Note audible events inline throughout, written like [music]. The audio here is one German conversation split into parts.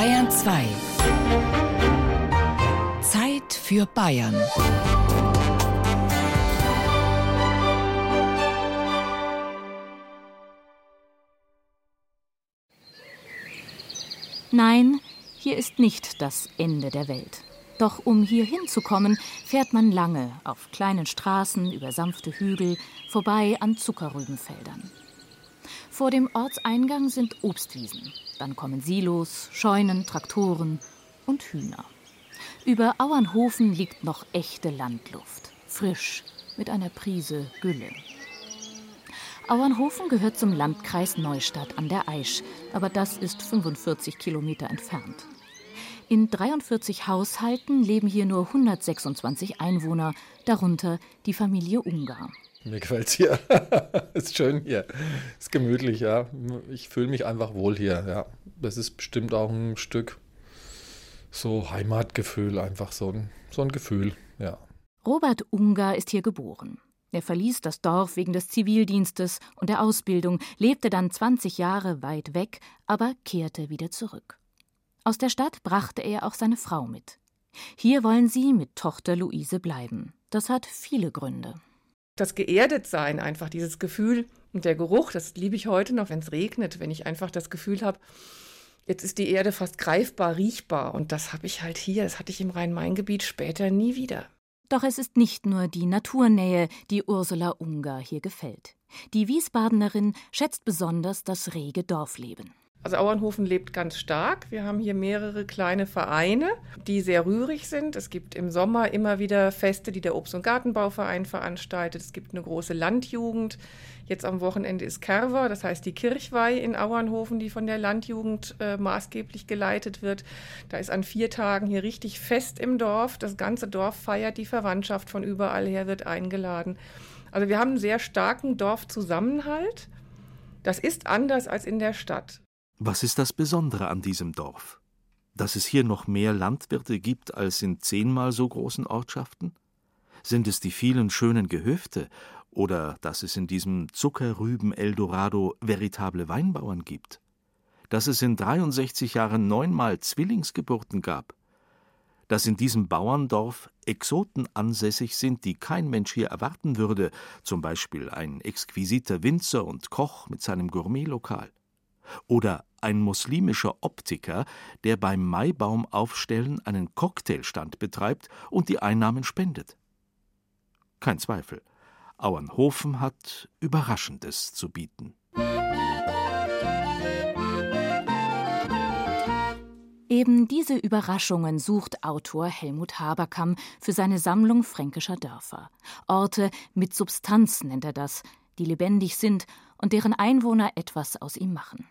Bayern 2. Zeit für Bayern. Nein, hier ist nicht das Ende der Welt. Doch um hier hinzukommen, fährt man lange auf kleinen Straßen über sanfte Hügel, vorbei an Zuckerrübenfeldern. Vor dem Ortseingang sind Obstwiesen. Dann kommen Silos, Scheunen, Traktoren und Hühner. Über Auernhofen liegt noch echte Landluft, frisch, mit einer Prise Gülle. Auernhofen gehört zum Landkreis Neustadt an der Aisch, aber das ist 45 Kilometer entfernt. In 43 Haushalten leben hier nur 126 Einwohner, darunter die Familie Ungar. Mir gefällt es hier. [laughs] ist schön hier. Ist gemütlich, ja. Ich fühle mich einfach wohl hier, ja. Das ist bestimmt auch ein Stück so Heimatgefühl, einfach so ein, so ein Gefühl, ja. Robert Ungar ist hier geboren. Er verließ das Dorf wegen des Zivildienstes und der Ausbildung, lebte dann 20 Jahre weit weg, aber kehrte wieder zurück. Aus der Stadt brachte er auch seine Frau mit. Hier wollen sie mit Tochter Luise bleiben. Das hat viele Gründe. Das Geerdetsein, einfach dieses Gefühl und der Geruch, das liebe ich heute noch, wenn es regnet, wenn ich einfach das Gefühl habe, jetzt ist die Erde fast greifbar, riechbar. Und das habe ich halt hier, das hatte ich im Rhein-Main-Gebiet später nie wieder. Doch es ist nicht nur die Naturnähe, die Ursula Ungar hier gefällt. Die Wiesbadenerin schätzt besonders das rege Dorfleben. Also Auernhofen lebt ganz stark. Wir haben hier mehrere kleine Vereine, die sehr rührig sind. Es gibt im Sommer immer wieder Feste, die der Obst- und Gartenbauverein veranstaltet. Es gibt eine große Landjugend. Jetzt am Wochenende ist Kerver, das heißt die Kirchweih in Auernhofen, die von der Landjugend äh, maßgeblich geleitet wird. Da ist an vier Tagen hier richtig Fest im Dorf. Das ganze Dorf feiert, die Verwandtschaft von überall her wird eingeladen. Also wir haben einen sehr starken Dorfzusammenhalt. Das ist anders als in der Stadt. Was ist das Besondere an diesem Dorf? Dass es hier noch mehr Landwirte gibt als in zehnmal so großen Ortschaften? Sind es die vielen schönen Gehöfte oder dass es in diesem Zuckerrüben-Eldorado veritable Weinbauern gibt? Dass es in 63 Jahren neunmal Zwillingsgeburten gab? Dass in diesem Bauerndorf Exoten ansässig sind, die kein Mensch hier erwarten würde, zum Beispiel ein exquisiter Winzer und Koch mit seinem Gourmetlokal? Oder ein muslimischer Optiker, der beim Maibaumaufstellen einen Cocktailstand betreibt und die Einnahmen spendet. Kein Zweifel, Auernhofen hat Überraschendes zu bieten. Eben diese Überraschungen sucht Autor Helmut Haberkamp für seine Sammlung fränkischer Dörfer. Orte mit Substanz nennt er das, die lebendig sind und deren Einwohner etwas aus ihm machen.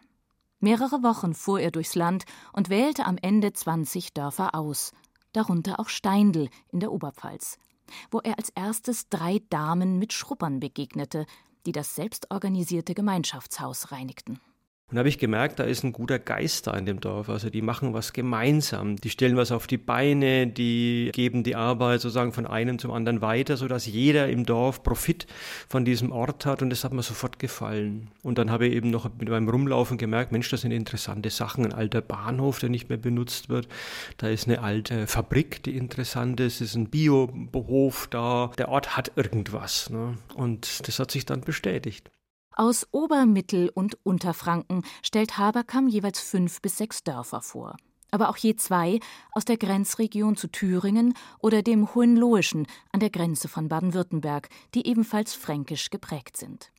Mehrere Wochen fuhr er durchs Land und wählte am Ende 20 Dörfer aus, darunter auch Steindl in der Oberpfalz, wo er als erstes drei Damen mit Schruppern begegnete, die das selbstorganisierte Gemeinschaftshaus reinigten. Und da habe ich gemerkt, da ist ein guter Geist da in dem Dorf. Also die machen was gemeinsam. Die stellen was auf die Beine, die geben die Arbeit sozusagen von einem zum anderen weiter, sodass jeder im Dorf Profit von diesem Ort hat. Und das hat mir sofort gefallen. Und dann habe ich eben noch mit meinem Rumlaufen gemerkt, Mensch, das sind interessante Sachen. Ein alter Bahnhof, der nicht mehr benutzt wird. Da ist eine alte Fabrik, die interessant ist. Es ist ein Biohof da. Der Ort hat irgendwas. Ne? Und das hat sich dann bestätigt. Aus Ober-, Mittel- und Unterfranken stellt Haberkamp jeweils fünf bis sechs Dörfer vor. Aber auch je zwei aus der Grenzregion zu Thüringen oder dem Hohenlohischen an der Grenze von Baden-Württemberg, die ebenfalls fränkisch geprägt sind.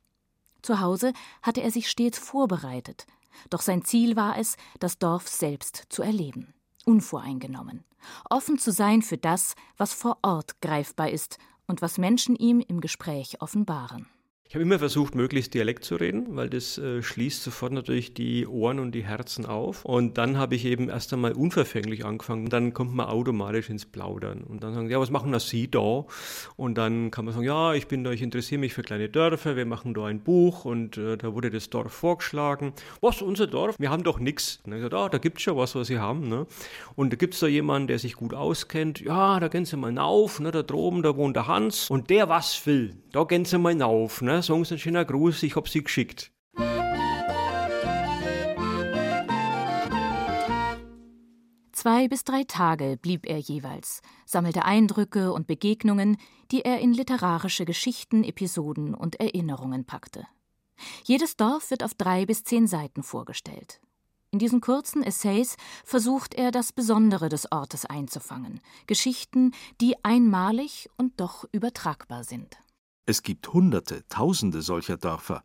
Zu Hause hatte er sich stets vorbereitet, doch sein Ziel war es, das Dorf selbst zu erleben, unvoreingenommen, offen zu sein für das, was vor Ort greifbar ist und was Menschen ihm im Gespräch offenbaren. Ich habe immer versucht, möglichst Dialekt zu reden, weil das äh, schließt sofort natürlich die Ohren und die Herzen auf. Und dann habe ich eben erst einmal unverfänglich angefangen. Dann kommt man automatisch ins Plaudern. Und dann sagen, ja, was machen das Sie da? Und dann kann man sagen, ja, ich bin da, ich interessiere mich für kleine Dörfer, wir machen da ein Buch und äh, da wurde das Dorf vorgeschlagen. Was, unser Dorf? Wir haben doch nichts. Und dann gesagt, ah, da gibt's schon was, was Sie haben. Ne? Und da gibt's da jemanden, der sich gut auskennt. Ja, da gehen Sie mal auf, ne? da droben, da wohnt der Hans. Und der was will, da gehen Sie mal auf. Ne? Sagen Sie einen schönen Gruß, ich hab Sie geschickt. Zwei bis drei Tage blieb er jeweils, sammelte Eindrücke und Begegnungen, die er in literarische Geschichten, Episoden und Erinnerungen packte. Jedes Dorf wird auf drei bis zehn Seiten vorgestellt. In diesen kurzen Essays versucht er, das Besondere des Ortes einzufangen, Geschichten, die einmalig und doch übertragbar sind. Es gibt Hunderte, Tausende solcher Dörfer,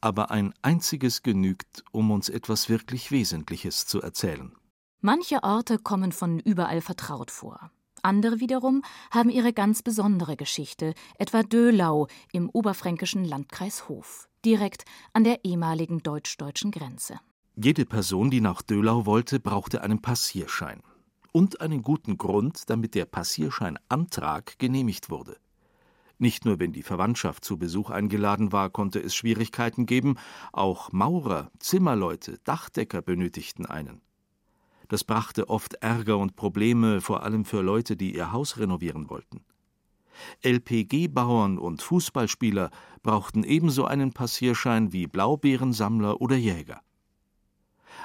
aber ein einziges genügt, um uns etwas wirklich Wesentliches zu erzählen. Manche Orte kommen von überall vertraut vor. Andere wiederum haben ihre ganz besondere Geschichte, etwa Dölau im oberfränkischen Landkreis Hof, direkt an der ehemaligen deutsch-deutschen Grenze. Jede Person, die nach Dölau wollte, brauchte einen Passierschein und einen guten Grund, damit der Passierscheinantrag genehmigt wurde. Nicht nur wenn die Verwandtschaft zu Besuch eingeladen war, konnte es Schwierigkeiten geben, auch Maurer, Zimmerleute, Dachdecker benötigten einen. Das brachte oft Ärger und Probleme, vor allem für Leute, die ihr Haus renovieren wollten. LPG-Bauern und Fußballspieler brauchten ebenso einen Passierschein wie Blaubeerensammler oder Jäger.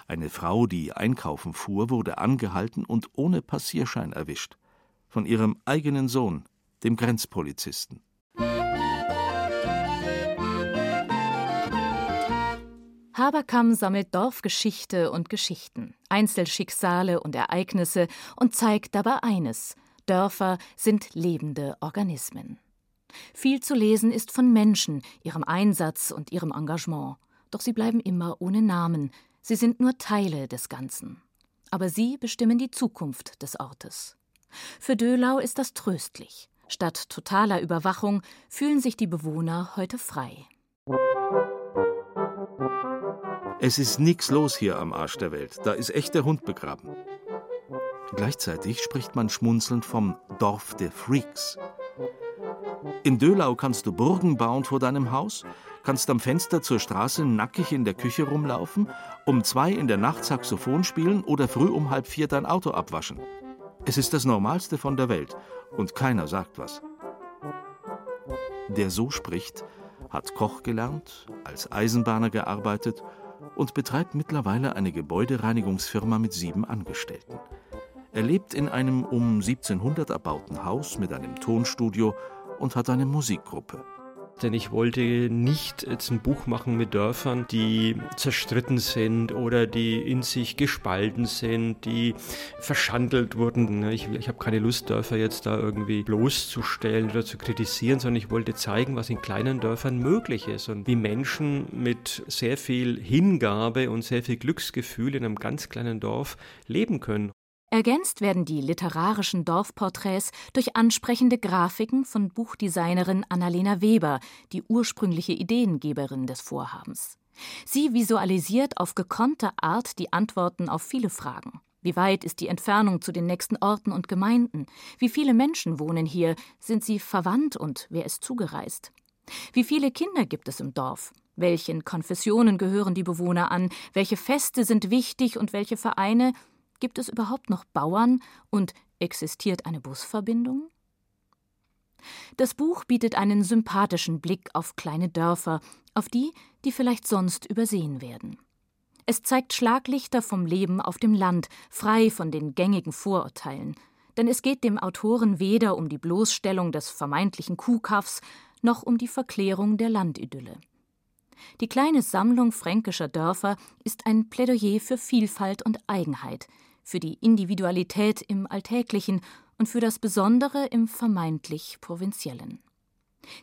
Eine Frau, die einkaufen fuhr, wurde angehalten und ohne Passierschein erwischt. Von ihrem eigenen Sohn, dem Grenzpolizisten. Haberkamm sammelt Dorfgeschichte und Geschichten, Einzelschicksale und Ereignisse und zeigt dabei eines: Dörfer sind lebende Organismen. Viel zu lesen ist von Menschen, ihrem Einsatz und ihrem Engagement. Doch sie bleiben immer ohne Namen. Sie sind nur Teile des Ganzen. Aber sie bestimmen die Zukunft des Ortes. Für Dölau ist das tröstlich. Statt totaler Überwachung fühlen sich die Bewohner heute frei. Es ist nix los hier am Arsch der Welt. Da ist echt der Hund begraben. Gleichzeitig spricht man schmunzelnd vom Dorf der Freaks. In Dölau kannst du Burgen bauen vor deinem Haus, kannst am Fenster zur Straße nackig in der Küche rumlaufen, um zwei in der Nacht Saxophon spielen oder früh um halb vier dein Auto abwaschen. Es ist das Normalste von der Welt und keiner sagt was. Der so spricht, hat Koch gelernt, als Eisenbahner gearbeitet und betreibt mittlerweile eine Gebäudereinigungsfirma mit sieben Angestellten. Er lebt in einem um 1700 erbauten Haus mit einem Tonstudio und hat eine Musikgruppe. Denn ich wollte nicht jetzt ein Buch machen mit Dörfern, die zerstritten sind oder die in sich gespalten sind, die verschandelt wurden. Ich, ich habe keine Lust, Dörfer jetzt da irgendwie bloßzustellen oder zu kritisieren, sondern ich wollte zeigen, was in kleinen Dörfern möglich ist und wie Menschen mit sehr viel Hingabe und sehr viel Glücksgefühl in einem ganz kleinen Dorf leben können. Ergänzt werden die literarischen Dorfporträts durch ansprechende Grafiken von Buchdesignerin Annalena Weber, die ursprüngliche Ideengeberin des Vorhabens. Sie visualisiert auf gekonnte Art die Antworten auf viele Fragen. Wie weit ist die Entfernung zu den nächsten Orten und Gemeinden? Wie viele Menschen wohnen hier? Sind sie verwandt und wer ist zugereist? Wie viele Kinder gibt es im Dorf? Welchen Konfessionen gehören die Bewohner an? Welche Feste sind wichtig und welche Vereine? Gibt es überhaupt noch Bauern und existiert eine Busverbindung? Das Buch bietet einen sympathischen Blick auf kleine Dörfer, auf die, die vielleicht sonst übersehen werden. Es zeigt Schlaglichter vom Leben auf dem Land, frei von den gängigen Vorurteilen. Denn es geht dem Autoren weder um die Bloßstellung des vermeintlichen Kuhkaffs noch um die Verklärung der Landidylle. Die kleine Sammlung fränkischer Dörfer ist ein Plädoyer für Vielfalt und Eigenheit, für die Individualität im Alltäglichen und für das Besondere im vermeintlich Provinziellen.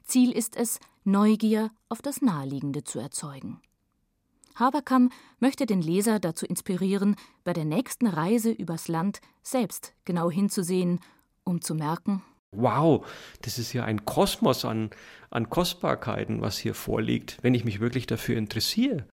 Ziel ist es, Neugier auf das Naheliegende zu erzeugen. Haberkamm möchte den Leser dazu inspirieren, bei der nächsten Reise übers Land selbst genau hinzusehen, um zu merken, Wow, das ist ja ein Kosmos an, an Kostbarkeiten, was hier vorliegt, wenn ich mich wirklich dafür interessiere.